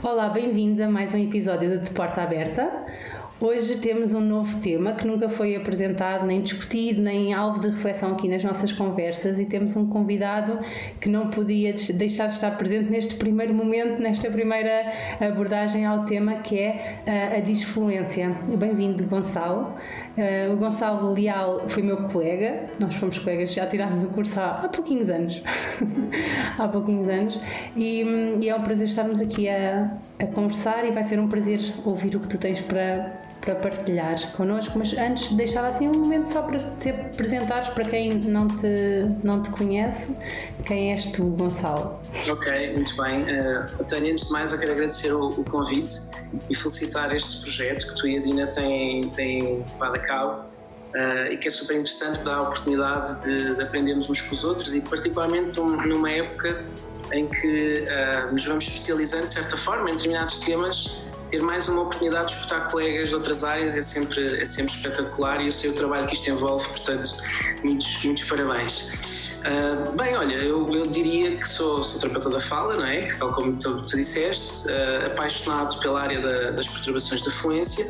Olá, bem-vindos a mais um episódio de Porta Aberta. Hoje temos um novo tema que nunca foi apresentado, nem discutido, nem alvo de reflexão aqui nas nossas conversas e temos um convidado que não podia deixar de estar presente neste primeiro momento, nesta primeira abordagem ao tema que é eh, a disfluência. Bem-vindo, Gonçalo. Uh, o Gonçalo Leal foi meu colega, nós fomos colegas, já tirámos o curso há, há pouquinhos anos. há pouquinhos anos. E, e, é um prazer estarmos aqui a, a conversar e vai ser um prazer ouvir o que tu tens para, para partilhar connosco, mas antes deixava assim um momento só para te apresentares para quem não te, não te conhece, quem és tu, Gonçalo? Ok, muito bem. Uh, Tânia, antes de mais eu quero agradecer o, o, convite e felicitar este projeto que tu e a Dina têm, têm levado a cabo uh, e que é super interessante, dar a oportunidade de, de, aprendermos uns com os outros e particularmente numa época em que uh, nos vamos especializando de certa forma em determinados temas ter mais uma oportunidade de escutar colegas de outras áreas é sempre, é sempre espetacular e eu sei o trabalho que isto envolve, portanto, muitos, muitos parabéns. Uh, bem, olha, eu, eu, diria que sou, sou terapeuta da fala, não é? Que tal como tu, tu disseste, uh, apaixonado pela área da, das perturbações da fluência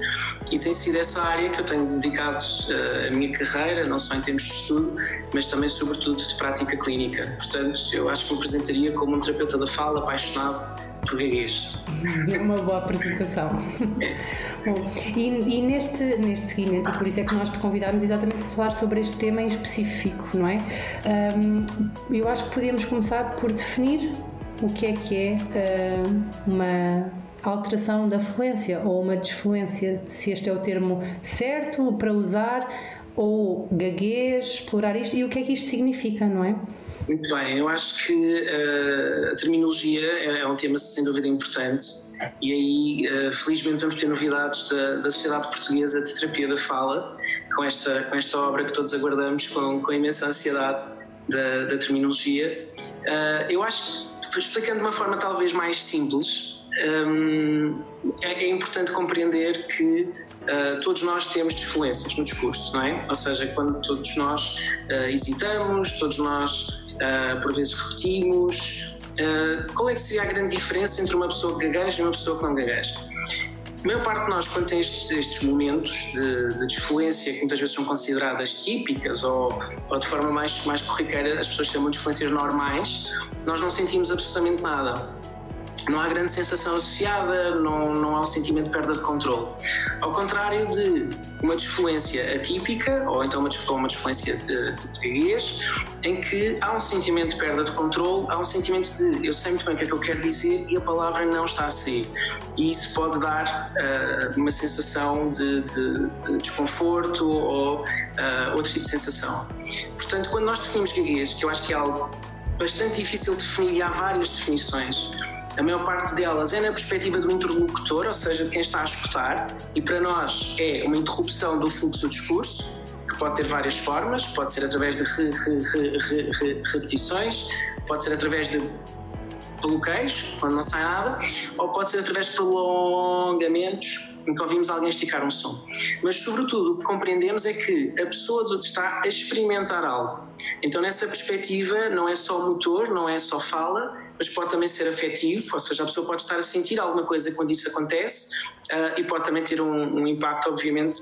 e tem sido essa área que eu tenho dedicado uh, a minha carreira, não só em termos de estudo, mas também, sobretudo, de prática clínica. Portanto, eu acho que me apresentaria como um terapeuta da fala apaixonado português. É uma boa apresentação. Bom, e, e, neste, neste seguimento, e por isso é que nós te convidámos exatamente para falar sobre este tema em específico, não é? Um, eu acho que podíamos começar por definir o que é que é uma alteração da fluência ou uma desfluência, se este é o termo certo para usar, ou gaguez, explorar isto e o que é que isto significa, não é? Muito bem, eu acho que uh, a terminologia é, é, um tema sem dúvida importante e aí uh, felizmente vamos ter novidades da, da Sociedade Portuguesa de Terapia da Fala com esta, com esta obra que todos aguardamos com, com imensa ansiedade da, da terminologia. Uh, eu acho que, explicando de uma forma talvez mais simples, um, é, é, importante compreender que uh, todos nós temos desfluências no discurso, não é? Ou seja, quando todos nós uh, hesitamos, todos nós uh, por vezes repetimos. qual é que seria a grande diferença entre uma pessoa que gagueja e uma pessoa que não gagueja? A maior parte de nós, quando tem estes, estes momentos de, de, desfluência, que muitas vezes são consideradas típicas ou, ou de forma mais, mais corriqueira, as pessoas chamam de desfluências normais, nós não sentimos absolutamente nada não há grande sensação associada, não, não há um sentimento de perda de controle. Ao contrário de uma desfluência atípica, ou então uma, uma desfluência de, de português, em que há um sentimento de perda de controle, há um sentimento de eu sei muito bem o que é que eu quero dizer e a palavra não está a sair. E isso pode dar uh, uma sensação de, de, de desconforto ou uh, outro tipo de sensação. Portanto, quando nós definimos gaguez, que eu acho que é algo bastante difícil de definir e há várias definições, a maior parte delas é na perspectiva do interlocutor, ou seja, de quem está a escutar, e para nós é uma interrupção do fluxo do discurso, que pode ter várias formas, pode ser através de re, re, re, repetições, pode ser através de bloqueios, quando não sai nada, ou pode ser através de prolongamentos, em que ouvimos alguém esticar um som. Mas, sobretudo, o que compreendemos é que a pessoa está a experimentar algo. Então, nessa perspectiva, não é só motor, não é só fala, mas pode também ser afetivo, ou seja, a pessoa pode estar a sentir alguma coisa quando isso acontece uh, e pode também ter um, um impacto, obviamente,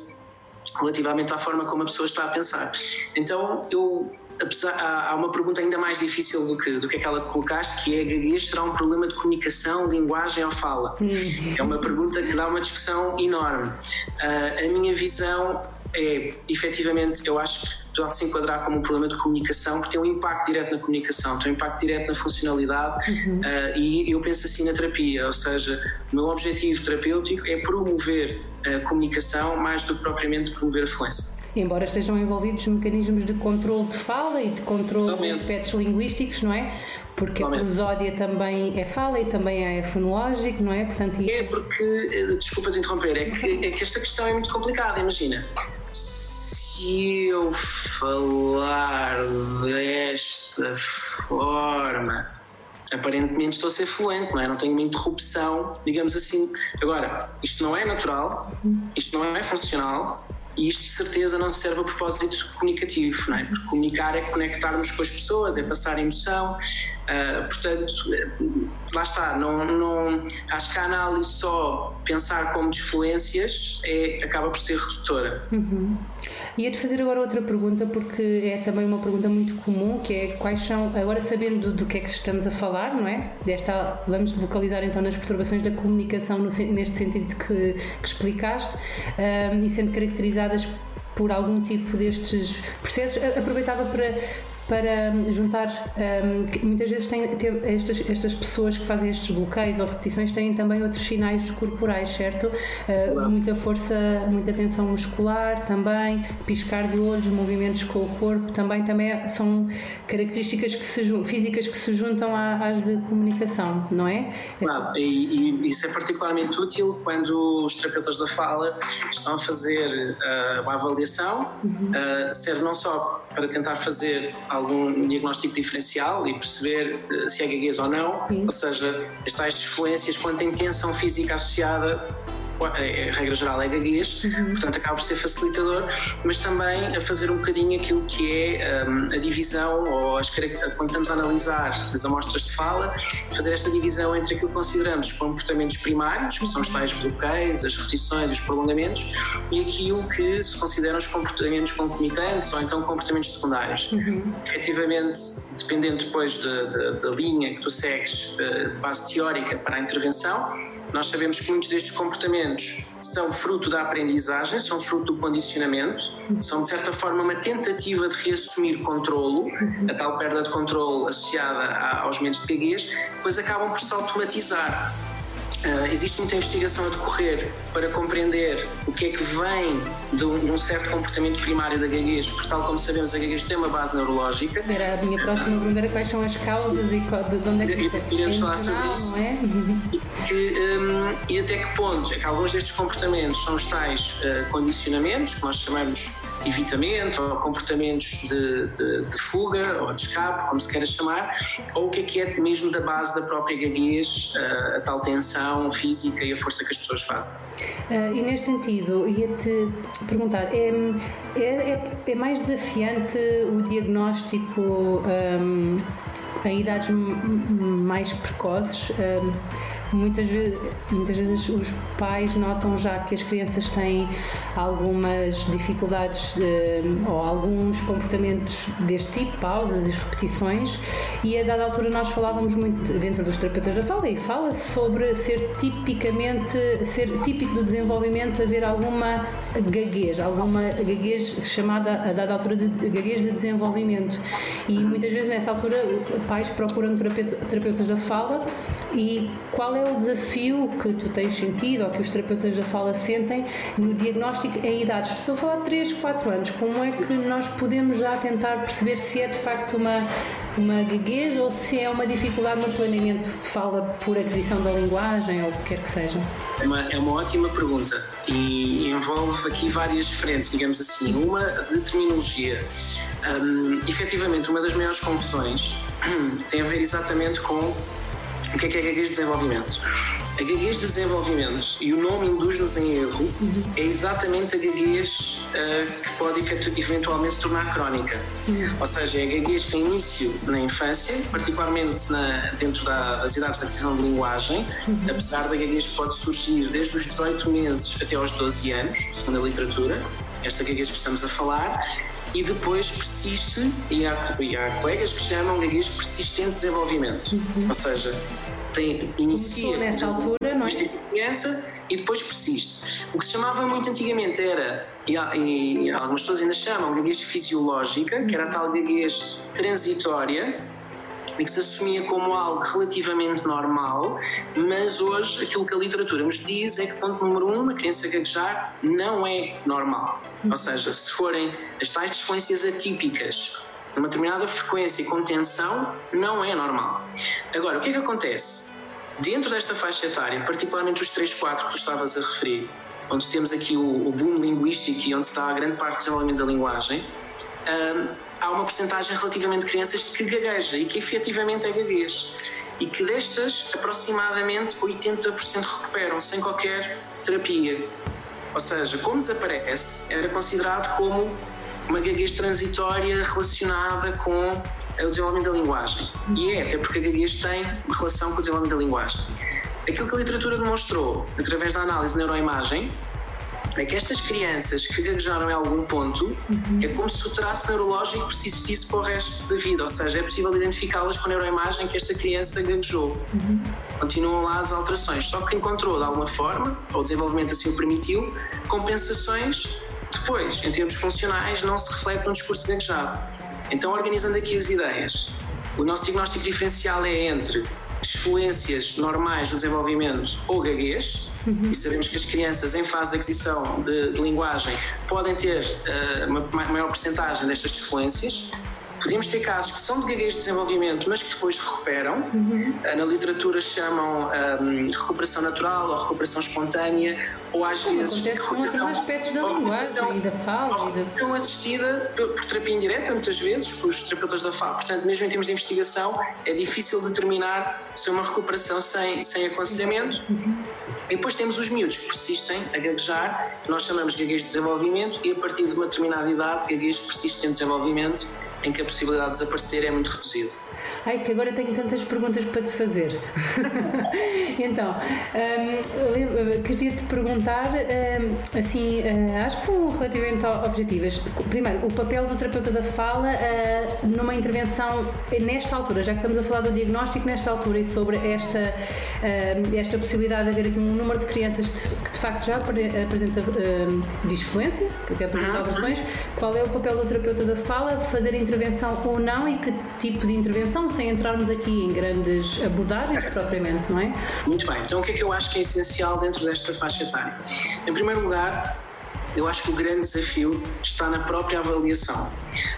relativamente à forma como a pessoa está a pensar. Então, eu apesar, há, uma pergunta ainda mais difícil do que, do que aquela que colocaste, que é gaguez será um problema de comunicação, linguagem ou fala? Hum. É uma pergunta que dá uma discussão enorme. Uh, a minha visão é, efetivamente, eu acho que pode se enquadrar como um problema de comunicação, porque tem um impacto direto na comunicação, tem um impacto direto na funcionalidade uhum. uh, e eu penso assim na terapia, ou seja, o meu objetivo terapêutico é promover a comunicação mais do que propriamente promover a fluência embora estejam envolvidos mecanismos de controle de fala e de controle de aspectos linguísticos, não é? Porque Totalmente. a prosódia também é fala e também é fonológico, não é? Portanto, É porque, eh, desculpa te interromper, é que, é que esta questão é muito complicada, imagina. Se eu falar desta forma, aparentemente estou a ser fluente, não é? Não tenho uma interrupção, digamos assim. Agora, isto não é natural, isto não é funcional, e isto de certeza não serve a propósito comunicativo, não é? Porque comunicar é conectarmos com as pessoas, é passar emoção, Uh, portanto, lá está, não, não, acho que a análise só pensar como desfluências é, acaba por ser redutora. Uhum. Ia-te fazer agora outra pergunta, porque é também uma pergunta muito comum, que é quais são, agora sabendo do, do que é que estamos a falar, não é? Desta, vamos localizar então nas perturbações da comunicação no, neste sentido que, que explicaste, um, e sendo caracterizadas por algum tipo destes processos, aproveitava para para juntar. Um, muitas vezes tem, tem, estas, estas pessoas que fazem estes bloqueios ou repetições têm também outros sinais corporais, certo? Uh, muita força, muita tensão muscular também, piscar de olhos, movimentos com o corpo também, também são características que se, físicas que se juntam às de comunicação, não é? Claro, e, e, isso é particularmente útil quando os terapeutas da fala estão a fazer uh, uma avaliação, uhum. uh, serve não só para tentar fazer algum diagnóstico diferencial e perceber uh, se é gaguez ou não, Sim. ou seja, as tais disfluências quanto à tensão física associada é, a regra geral é gaguez, uhum. portanto acaba por ser facilitador, mas também a fazer um bocadinho aquilo que é um, a divisão, ou as, quando estamos a analisar as amostras de fala, fazer esta divisão entre aquilo que consideramos os comportamentos primários, que são os tais bloqueios, as repetições, os prolongamentos, e aquilo que se consideram os comportamentos concomitantes ou então comportamentos secundários. Uhum. Efetivamente, dependendo depois da linha que tu segues, uh, base teórica para a intervenção, nós sabemos que muitos destes comportamentos são fruto da aprendizagem, são fruto do condicionamento, são de certa forma uma tentativa de reassumir controlo, a tal perda de controle associada aos medos de gaguez, depois acabam por se automatizar. Uh, existe muita investigação a decorrer para compreender o que é que vem de um, de um, certo comportamento primário da gaguez, porque, tal como sabemos, a gaguez tem uma base neurológica. Era a minha próxima pergunta: quais são as causas e de onde é que Iremos falar sobre isso. É? E, que, um, e até que ponto é que alguns destes comportamentos são os tais uh, condicionamentos, que nós chamamos evitamento ou comportamentos de, de, de, fuga ou de escape, como se queira chamar, ou o que é que é mesmo da base da própria gaguez, a, a tal tensão física e a força que as pessoas fazem. Uh, e neste sentido, ia-te perguntar, é, é, é, é, mais desafiante o diagnóstico um, em idades mais precoces? Um, muitas vezes, muitas vezes os pais notam já que as crianças têm algumas dificuldades eh, ou alguns comportamentos deste tipo, pausas e repetições, e a dada altura nós falávamos muito dentro dos terapeutas da fala e fala sobre ser tipicamente, ser típico do desenvolvimento haver alguma gaguez, alguma gaguez chamada a dada altura de gaguez de desenvolvimento. E muitas vezes nessa altura pais procuram terapeutas da fala e qual é o desafio que tu tens sentido ou que os terapeutas da fala sentem no diagnóstico em idades? Estou a falar de 3, 4 anos. Como é que nós podemos já tentar perceber se é de facto uma, uma gaguez ou se é uma dificuldade no planeamento de fala por aquisição da linguagem ou o que quer que seja? É uma, é uma ótima pergunta e envolve aqui várias frentes, digamos assim. Uma de terminologia. Um, efetivamente, uma das maiores confusões tem a ver exatamente com o que é que é gaguez de desenvolvimento? A gaguez de desenvolvimento, e o nome induz-nos em erro, uhum. é exatamente a gaguez uh, que pode eventualmente se tornar crónica. Uhum. Ou seja, a gaguez tem início na infância, particularmente na, dentro da, das idades da aquisição de linguagem, uhum. apesar da gaguez pode surgir desde os 18 meses até aos 12 anos, segundo a literatura, esta gaguez que estamos a falar, e depois persiste, e há, e há colegas que chamam gaguez persistente de desenvolvimento. Uhum. Ou seja, tem, inicia nessa altura, não é? criança e depois persiste. O que se chamava muito antigamente era, e, e algumas pessoas ainda chamam, gaguez fisiológica, que era a tal gaguez transitória, e que se assumia como algo relativamente normal, mas hoje aquilo que a literatura nos diz é que, ponto número um, uma criança gaguejar não é normal. Ou seja, se forem as tais disfluências atípicas de uma determinada frequência e contenção, não é normal. Agora, o que é que acontece? Dentro desta faixa etária, particularmente os 3, 4 que tu estavas a referir, onde temos aqui o, o boom linguístico e onde está a grande parte do desenvolvimento da linguagem, um, há uma porcentagem relativamente de crianças que gagueja e que efetivamente é gaguez. E que destas, aproximadamente 80% recuperam sem qualquer terapia. Ou seja, como desaparece, era considerado como uma gaguez transitória relacionada com o desenvolvimento da linguagem. E é, até porque a gaguez tem relação com o desenvolvimento da linguagem. Aquilo que a literatura demonstrou, através da análise de neuroimagem, é que estas crianças que gaguejaram em algum ponto uhum. é como se o traço neurológico persistisse para o resto da vida, ou seja, é possível identificá-las com a neuroimagem que esta criança gaguejou. Uhum. Continuam lá as alterações, só que encontrou de alguma forma, ou o desenvolvimento assim o permitiu, compensações depois, em termos funcionais, não se reflete no discurso gaguejado. Então, organizando aqui as ideias, o nosso diagnóstico diferencial é entre disfluências normais do desenvolvimento ou gaguez, uhum. e sabemos que as crianças em fase de aquisição de, de linguagem podem ter uh, uma maior porcentagem destas disfluências, Podemos ter casos que são de gaguez de desenvolvimento, mas que depois recuperam. Uhum. Na literatura chamam um, recuperação natural ou recuperação espontânea, ou às Como vezes. Acontece com outros aspectos da linguagem e da fala. Recuperação assistida por, por terapia indireta, muitas vezes, por os terapeutas da fala. Portanto, mesmo em termos de investigação, é difícil determinar se é uma recuperação sem, sem aconselhamento. Uhum. E depois temos os miúdos que persistem a gaguejar, que nós chamamos de gaguez de desenvolvimento, e a partir de uma determinada idade, gaguez persiste em desenvolvimento em que a possibilidade de desaparecer é muito reduzida. Ai, que agora tenho tantas perguntas para te fazer. então, um, queria te perguntar, um, assim, uh, acho que são relativamente objetivas. Primeiro, o papel do terapeuta da fala uh, numa intervenção nesta altura, já que estamos a falar do diagnóstico nesta altura e sobre esta, uh, esta possibilidade de haver aqui um número de crianças que de facto já apresenta disfluência, que apresenta alterações, qual é o papel do terapeuta da fala, fazer intervenção ou não e que tipo de intervenção, sem entrarmos aqui em grandes abordagens propriamente, não é? Muito bem, então o que é que eu acho que é essencial dentro desta faixa etária? Em primeiro lugar, eu acho que o grande desafio está na própria avaliação.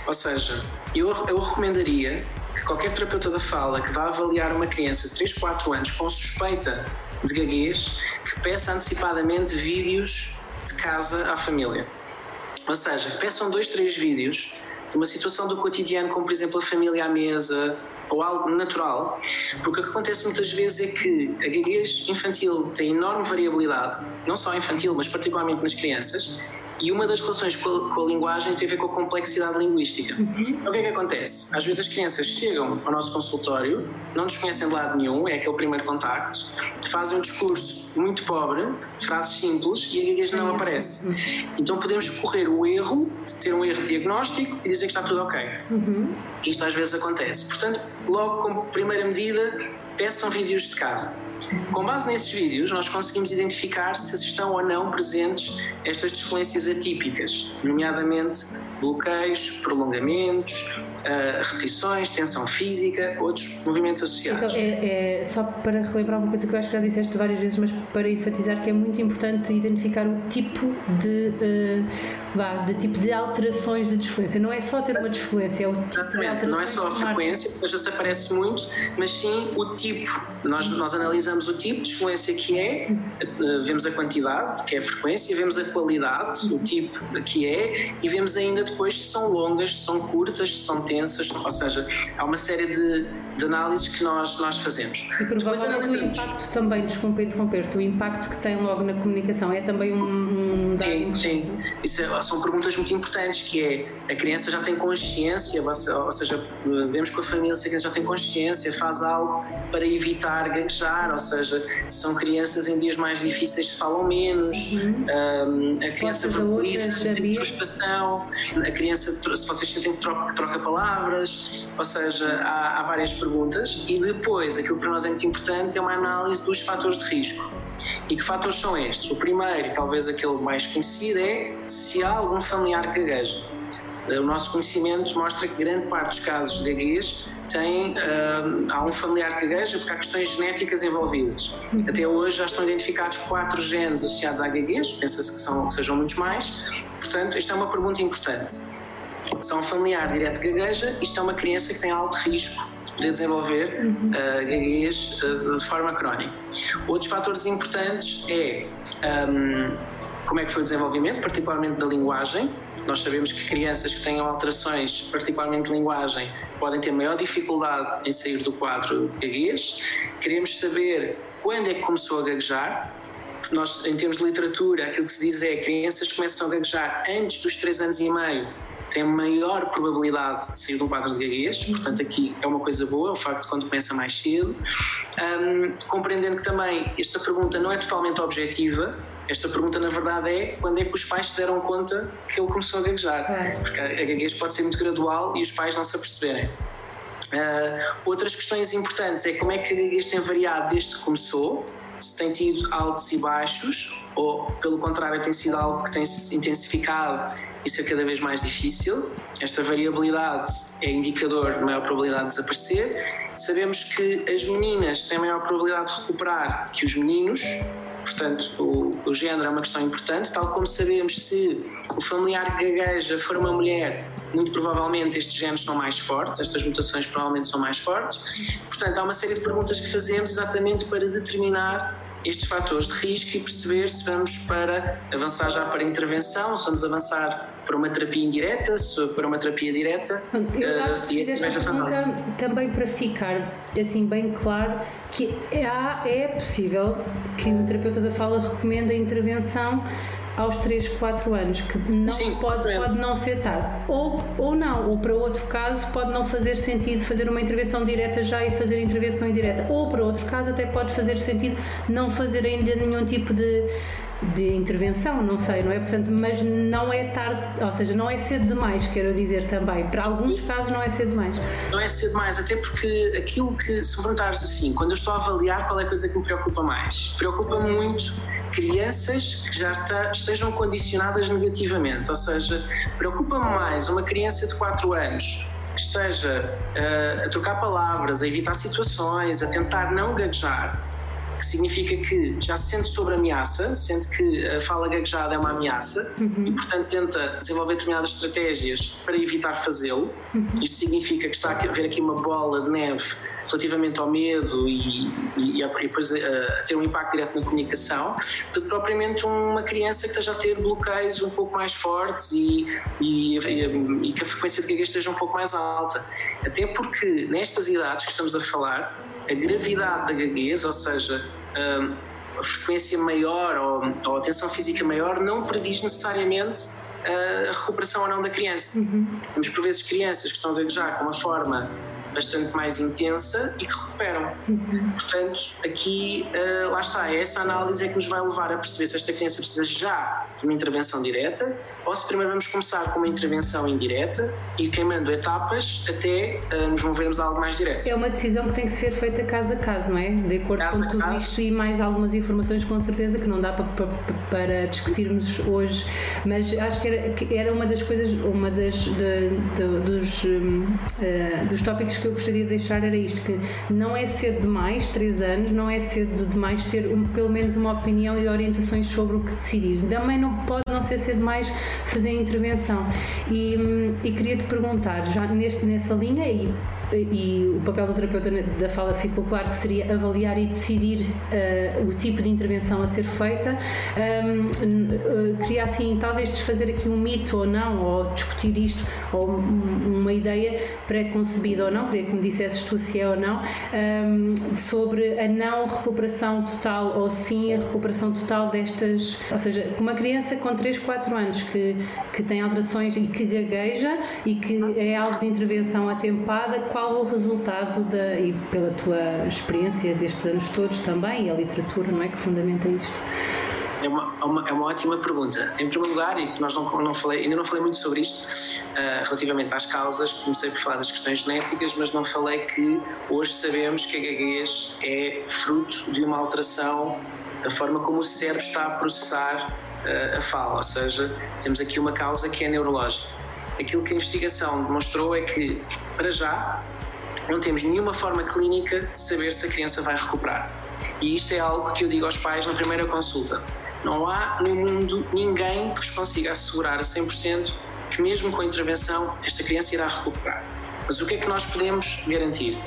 Ou seja, eu, eu recomendaria que qualquer terapeuta da fala que vá avaliar uma criança de 3, 4 anos com suspeita de gaguez, que peça antecipadamente vídeos de casa à família. Ou seja, peçam dois, três vídeos de uma situação do cotidiano, como por exemplo a família à mesa, ou algo natural, porque o que acontece muitas vezes é que a gaguez infantil tem enorme variabilidade, não só infantil, mas particularmente nas crianças, e uma das relações com a, com a, linguagem tem a ver com a complexidade linguística. Uhum. Então, o que é que acontece? Às vezes as crianças chegam ao nosso consultório, não nos conhecem de lado nenhum, é aquele primeiro contacto, fazem um discurso muito pobre, frases simples e a gaguez não aparece. Então podemos correr o erro de ter um erro diagnóstico e dizer que está tudo ok. Uhum. Isto às vezes acontece. Portanto, logo como primeira medida, peçam vídeos de casa com base nesses vídeos, nós conseguimos identificar se estão ou não presentes estas disfluências atípicas, nomeadamente bloqueios, prolongamentos, uh, repetições, tensão física, outros movimentos associados. Então, é, é, só para relembrar uma coisa que eu acho que já disseste várias vezes, mas para enfatizar que é muito importante identificar o tipo de, uh, vá, de tipo de alterações de disfluência. Não é só ter uma disfluência, é o tipo Exatamente. Não é só a frequência, porque já se aparece muito, mas sim o tipo. Nós, nós analisamos o tipo de disfluência que é, uh, vemos a quantidade, que é a frequência, vemos a qualidade, o tipo que é, e vemos ainda depois se são longas, se são curtas, se são tensas, ou seja, há uma série de, de análises que nós, nós fazemos. E provavelmente o impacto também, desculpa interromper-te, o impacto que tem logo na comunicação é também um, um dado Sim, sim. Isso é, são perguntas muito importantes, que é, a criança já tem consciência, ou seja, vemos com a família se a criança já tem consciência, faz algo para evitar gaguejar, ou seja, são crianças em dias mais difíceis falam menos, uhum. um, a criança verbaliza, frustração, a criança, se vocês sentem que troca, troca palavras, ou seja, há, há várias perguntas e depois aquilo que para nós é muito importante é uma análise dos fatores de risco. E que fatores são estes? O primeiro, talvez aquele mais conhecido, é se há algum familiar que gagueja. O nosso conhecimento mostra que grande parte dos casos de gaguez tem, uh, há um familiar que gagueja porque há questões genéticas envolvidas. Até hoje já estão identificados quatro genes associados à gaguez, pensa-se que, são, que sejam muitos mais. Portanto, isto é uma pergunta importante. Se há um familiar direto gagueja, isto é uma criança que tem alto risco de desenvolver uhum. uh, uh, de forma crónica. Outros fatores importantes é um, como é que foi o desenvolvimento, particularmente da linguagem, nós sabemos que crianças que tenham alterações, particularmente de linguagem, podem ter maior dificuldade em sair do quadro de gaguez. Queremos saber quando é que começou a gaguejar. Nós, em termos de literatura, aquilo que se diz é que crianças começam a gaguejar antes dos 3 anos e meio têm maior probabilidade de sair de um quadro de gaguez, portanto aqui é uma coisa boa, o facto de quando começa mais cedo. Um, compreendendo que também esta pergunta não é totalmente objetiva, esta pergunta na verdade é quando é que os pais se deram conta que ele começou a gaguejar, porque a gaguez pode ser muito gradual e os pais não se aperceberem. Uh, outras questões importantes é como é que a gaguez tem variado desde que começou, se tem tido altos e baixos, ou pelo contrário, tem sido algo que tem se intensificado e ser cada vez mais difícil. Esta variabilidade é indicador de maior probabilidade de desaparecer. Sabemos que as meninas têm maior probabilidade de recuperar que os meninos, portanto, o, o género é uma questão importante, tal como sabemos se o familiar que gagueja for uma mulher, muito provavelmente estes genes são mais fortes, estas mutações provavelmente são mais fortes. Portanto, há uma série de perguntas que fazemos exatamente para determinar estes fatores de risco e perceber se vamos para avançar já para intervenção, se vamos avançar para uma terapia indireta, para uma terapia direta. Eu acho que uh, fiz esta pergunta também para ficar assim bem claro que há, é possível que o terapeuta da fala recomenda a intervenção aos 3, 4 anos, que não Sim, pode, pode não ser tarde. Ou, ou não, ou para outro caso pode não fazer sentido fazer uma intervenção direta já e fazer intervenção indireta. Ou para outro caso até pode fazer sentido não fazer ainda nenhum tipo de de intervenção, não sei, não é? Portanto, mas não é tarde, ou seja, não é cedo demais, quero dizer também. Para alguns casos não é cedo demais. Não é cedo demais, até porque aquilo que, se perguntares assim, quando eu estou a avaliar qual é a coisa que me preocupa mais, preocupa-me muito crianças que já estejam condicionadas negativamente, ou seja, preocupa-me mais uma criança de 4 anos que esteja uh, a trocar palavras, a evitar situações, a tentar não gaguejar, que significa que já se sente sob ameaça, sente que a fala gaguejada é uma ameaça uhum. e, portanto, tenta desenvolver determinadas estratégias para evitar fazê-lo. Uhum. Isto significa que está a haver aqui uma bola de neve relativamente ao medo e, e, e depois a, a, ter um impacto direto na comunicação, do que propriamente uma criança que esteja a ter bloqueios um pouco mais fortes e, e, e que a frequência de gaguez esteja um pouco mais alta. Até porque nestas idades que estamos a falar, a gravidade da gaguez, ou seja, hum, a frequência maior ou, ou a tensão física maior, não prediz necessariamente a recuperação ou não da criança. Uhum. Temos por vezes crianças que estão a gaguejar com uma forma bastante mais intensa e que recuperam. Uhum. Portanto, aqui, uh, lá está, essa análise é que nos vai levar a perceber se esta criança precisa já de uma intervenção direta ou se primeiro vamos começar com uma intervenção indireta e queimando etapas até uh, nos movermos a algo mais direto. É uma decisão que tem que ser feita caso a caso, não é? De acordo caso com tudo caso. isto e mais algumas informações, com certeza, que não dá para, para, para discutirmos hoje, mas acho que era, que era uma das coisas, uma das de, de, dos, uh, dos tópicos que eu gostaria de deixar era isto, que não é cedo demais, três anos, não é cedo demais ter um, pelo menos uma opinião e orientações sobre o que decidir. Também não pode não ser cedo demais fazer intervenção. E, hum, e queria-te perguntar, já neste, nessa linha, e e o papel do terapeuta da fala ficou claro que seria avaliar e decidir uh, o tipo de intervenção a ser feita. Um, uh, queria assim talvez desfazer aqui um mito ou não, ou discutir isto, ou uma ideia pré-concebida ou não, queria que me dissesses tu se é ou não, um, sobre a não recuperação total ou sim a recuperação total destas, ou seja, uma criança com 3, 4 anos que, que tem alterações e que gagueja e que é alvo de intervenção atempada, qual o resultado da, e pela tua experiência destes anos todos também, e a literatura, não é? Que fundamenta isto? É uma, é uma, é uma ótima pergunta. Em primeiro lugar, e nós não, não falei, ainda não falei muito sobre isto, uh, relativamente às causas, comecei por falar das questões genéticas, mas não falei que hoje sabemos que a gaguez é fruto de uma alteração da forma como o cérebro está a processar uh, a fala, ou seja, temos aqui uma causa que é neurológica aquilo que a investigação demonstrou é que, para já, não temos nenhuma forma clínica de saber se a criança vai recuperar. E isto é algo que eu digo aos pais na primeira consulta. Não há no mundo ninguém que vos consiga assegurar a 100% que, mesmo com a intervenção, esta criança irá recuperar. Mas o que é que nós podemos garantir?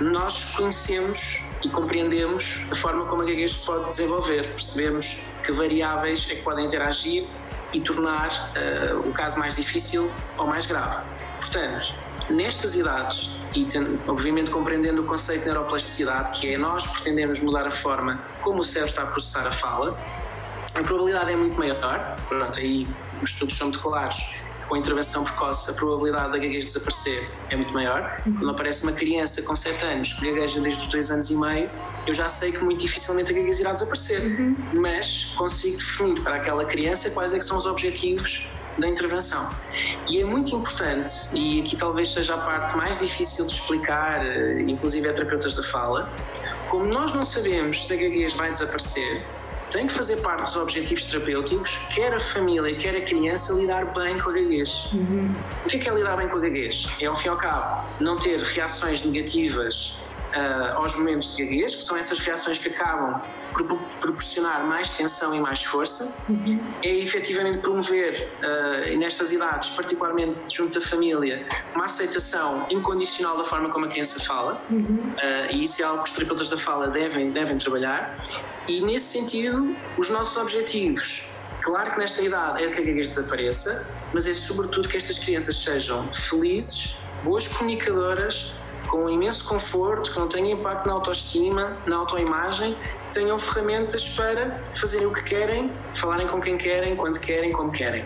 Nós conhecemos e compreendemos a forma como a gaguez se pode desenvolver, percebemos que variáveis é que podem interagir e tornar uh, o caso mais difícil ou mais grave. Portanto, nestas idades, e obviamente compreendendo o conceito de neuroplasticidade, que é nós pretendemos mudar a forma como o cérebro está a processar a fala, a probabilidade é muito maior, pronto, aí os estudos são muito claros, com intervenção precoce, a probabilidade da gaguez desaparecer é muito maior. Quando aparece uma criança com 7 anos que gagueja desde os 2 anos e meio, eu já sei que muito dificilmente a gaguez irá desaparecer, uhum. mas consigo definir para aquela criança quais é são os objetivos da intervenção. E é muito importante, e aqui talvez seja a parte mais difícil de explicar, eh, inclusive a terapeutas da fala, como nós não sabemos se a gaguez vai desaparecer, tem que fazer parte dos objetivos terapêuticos, quer a família, quer a criança, lidar bem com a gaguez. Uhum. O que é, que é lidar bem com a gaguez? É, ao fim e ao cabo, não ter reações negativas uh, aos momentos de gaguez, que são essas reações que acabam por proporcionar mais tensão e mais força, uhum. é efetivamente promover, uh, nestas idades, particularmente junto da família, uma aceitação incondicional da forma como a criança fala, uhum. uh, e isso é algo que os terapeutas da fala devem, devem trabalhar, e nesse sentido, os nossos objetivos Claro que nesta idade é que a gaguez desapareça, mas é sobretudo que estas crianças sejam felizes, boas comunicadoras, com imenso conforto, que não tenham impacto na autoestima, na autoimagem, tenham ferramentas para fazerem o que querem, falarem com quem querem, quando querem, como querem.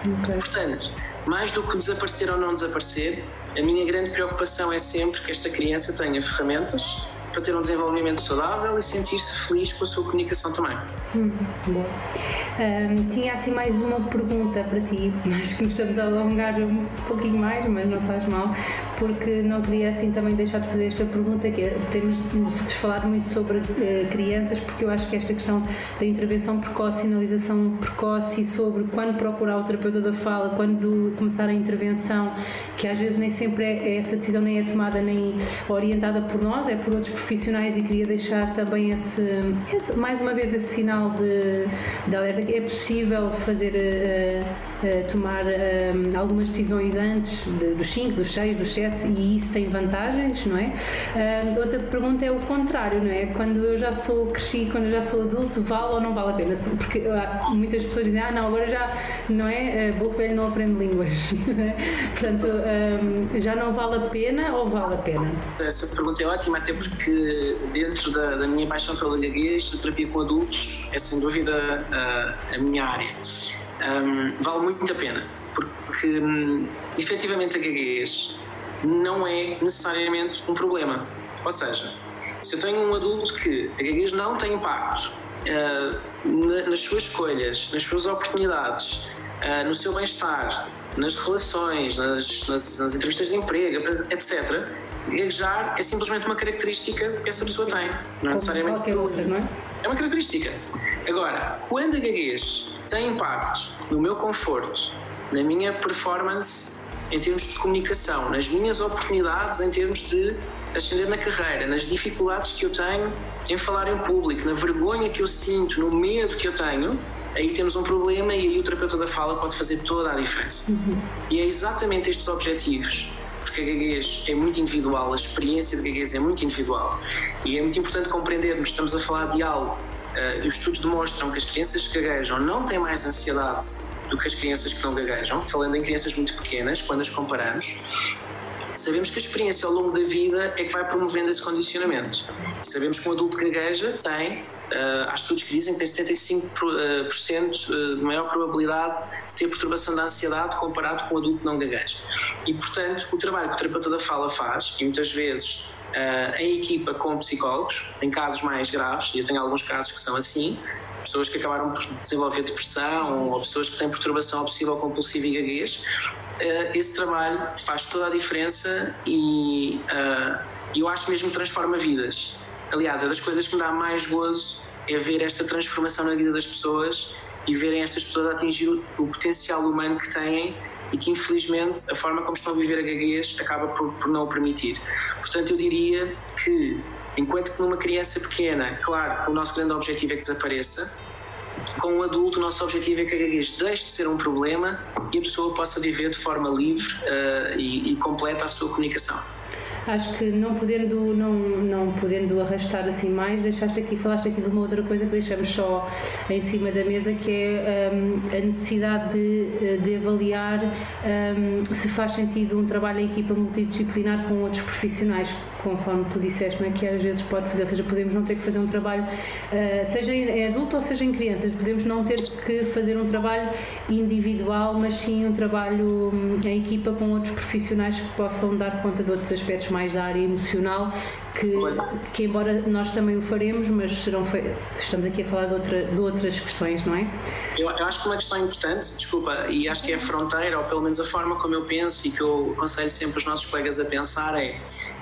Okay. Portanto, mais do que desaparecer ou não desaparecer, a minha grande preocupação é sempre que esta criança tenha ferramentas para ter um desenvolvimento saudável e sentir-se feliz com a sua comunicação também. Hum, bom. Um, tinha assim mais uma pergunta para ti, mas que nos estamos a alongar um pouquinho mais, mas não faz mal, porque não queria assim também deixar de fazer esta pergunta que é, temos de falar muito sobre uh, crianças, porque eu acho que esta questão da intervenção precoce, sinalização precoce e sobre quando procurar o terapeuta da fala, quando começar a intervenção, que às vezes nem sempre é, essa decisão nem é tomada nem orientada por nós, é por outros profissionais e queria deixar também esse, esse mais uma vez esse sinal de, de alerta que é possível fazer uh, uh, tomar uh, algumas decisões antes de, dos 5, dos 6, dos 7 e isso tem vantagens, não é? outra pergunta é o contrário, não é? Quando eu já sou cresci, quando eu já sou adulto, vale ou não vale a pena? Porque muitas pessoas dizem, ah não, agora já não é, uh, boco velho não aprende línguas. Portanto, já não vale a pena ou vale a pena? Essa pergunta é ótima, até porque dentro da, da minha paixão pela gaguez, a terapia com adultos é sem dúvida a, a minha área. Um, vale muito a pena, porque um, efetivamente a gaguez não é necessariamente um problema. Ou seja, se eu tenho um adulto que a gaguez não tem impacto uh, nas suas escolhas, nas suas oportunidades, uh, no seu bem-estar, nas relações, nas, nas, nas, entrevistas de emprego, etc., gaguejar é simplesmente uma característica que essa pessoa tem. Não é necessariamente. Qualquer outra, não é? É uma característica. Agora, quando a gaguez tem impacto no meu conforto, na minha performance em termos de comunicação, nas minhas oportunidades em termos de ascender na carreira, nas dificuldades que eu tenho em falar em público, na vergonha que eu sinto, no medo que eu tenho, aí temos um problema e aí o terapeuta da fala pode fazer toda a diferença. Uhum. E é exatamente estes objetivos porque a gaguez é muito individual, a experiência de gaguez é muito individual e é muito importante compreendermos, estamos a falar de algo, uh, os estudos demonstram que as crianças que gaguejam não têm mais ansiedade do que as crianças que não gaguejam, falando em crianças muito pequenas, quando as comparamos, sabemos que a experiência ao longo da vida é que vai promovendo esse condicionamento. Sabemos que um adulto que gagueja tem, uh, há estudos que dizem que tem 75% eh, de maior probabilidade de ter perturbação da ansiedade comparado com um adulto não gagueja. E, portanto, o trabalho que o terapeuta da fala faz, e muitas vezes uh, em equipa com psicólogos, em casos mais graves, e eu tenho alguns casos que são assim, pessoas que acabaram por desenvolver depressão ou pessoas que têm perturbação obsessiva compulsiva e gaguez, uh, esse trabalho faz toda a diferença e uh, eu acho mesmo que transforma vidas. Aliás, é das coisas que me dá mais gozo é ver esta transformação na vida das pessoas e verem estas pessoas atingir o, potencial humano que têm e que infelizmente a forma como estão a viver a gaguez acaba por, por não o permitir. Portanto, eu diria que enquanto que numa criança pequena, claro o nosso grande objetivo é que desapareça, com um adulto, o nosso objetivo é que a gaguez deixe de ser um problema e a pessoa possa viver de forma livre uh, e, e completa a sua comunicação acho que não podendo, não, não podendo arrastar assim mais, deixaste aqui, falaste aqui de uma outra coisa que deixamos só em cima da mesa, que é um, a necessidade de, de avaliar um, se faz sentido um trabalho em equipa multidisciplinar com outros profissionais conforme tu disseste, não é? que às vezes pode fazer, ou seja, podemos não ter que fazer um trabalho, uh, seja em adulto ou seja em crianças, podemos não ter que fazer um trabalho individual, mas sim um trabalho um, em equipa com outros profissionais que possam dar conta de outros aspectos mais da área emocional que, que embora nós também o faremos, mas serão estamos aqui a falar de, outra, de outras questões, não é? Eu, eu, acho que uma questão importante, desculpa, e acho que é a fronteira, ou pelo menos a forma como eu penso e que eu aconselho sempre os nossos colegas a pensar é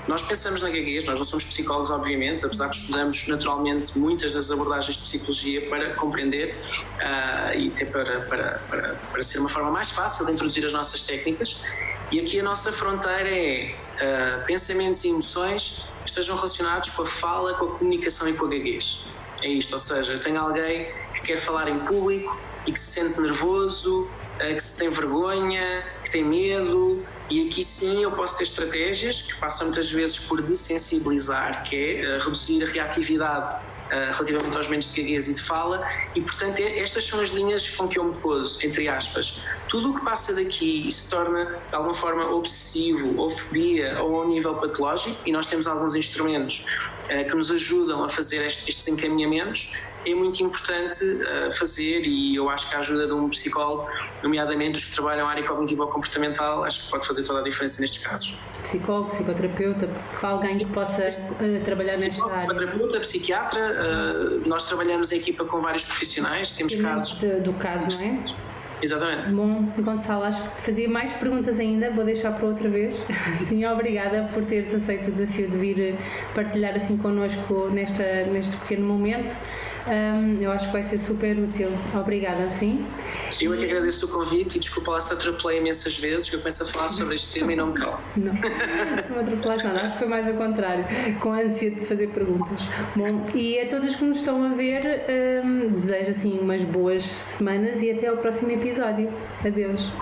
nós pensamos na gaguez, nós não somos psicólogos, obviamente, apesar que estudamos naturalmente muitas das abordagens de psicologia para compreender uh, e até para, para, para, para ser uma forma mais fácil de introduzir as nossas técnicas. E aqui a nossa fronteira é uh, pensamentos e emoções estejam relacionados com a fala, com a comunicação e com a gaguez. É isto, ou seja, eu tenho alguém que quer falar em público e que se sente nervoso, uh, que se tem vergonha, que tem medo, e aqui sim eu posso ter estratégias que passam muitas vezes por desensibilizar, que é uh, reduzir a reatividade relativamente aos momentos de gaguez e de fala, e portanto é, estas são as linhas com que eu me pôs, entre aspas. Tudo o que passa daqui e se torna de alguma forma obsessivo, ou fobia, ou a um nível patológico, e nós temos alguns instrumentos uh, que nos ajudam a fazer estes encaminhamentos, é muito importante uh, fazer e eu acho que a ajuda de um psicólogo, nomeadamente os que trabalham na área cognitivo ou comportamental, acho que pode fazer toda a diferença nestes casos. Psicólogo, psicoterapeuta, alguém que possa uh, trabalhar nesta área. Psicoterapeuta, psiquiatra, uh, nós trabalhamos em equipa com vários profissionais, temos casos. De, do caso, não é? Exatamente. Bom, Gonçalo, acho que te fazia mais perguntas ainda, vou deixar para outra vez. Sim, obrigada por teres aceito o desafio de vir partilhar assim connosco nesta, neste pequeno momento. Um, eu acho que vai ser super útil. Obrigada, sim. Eu é que agradeço o convite e desculpa lá se atropelei imensas vezes que eu começo a falar sobre este tema e não me calo. Não, não atropelaste nada, acho que foi mais ao contrário, com a ânsia de fazer perguntas. Bom, e a todos que nos estão a ver, um, desejo assim umas boas semanas e até ao próximo episódio. Adeus.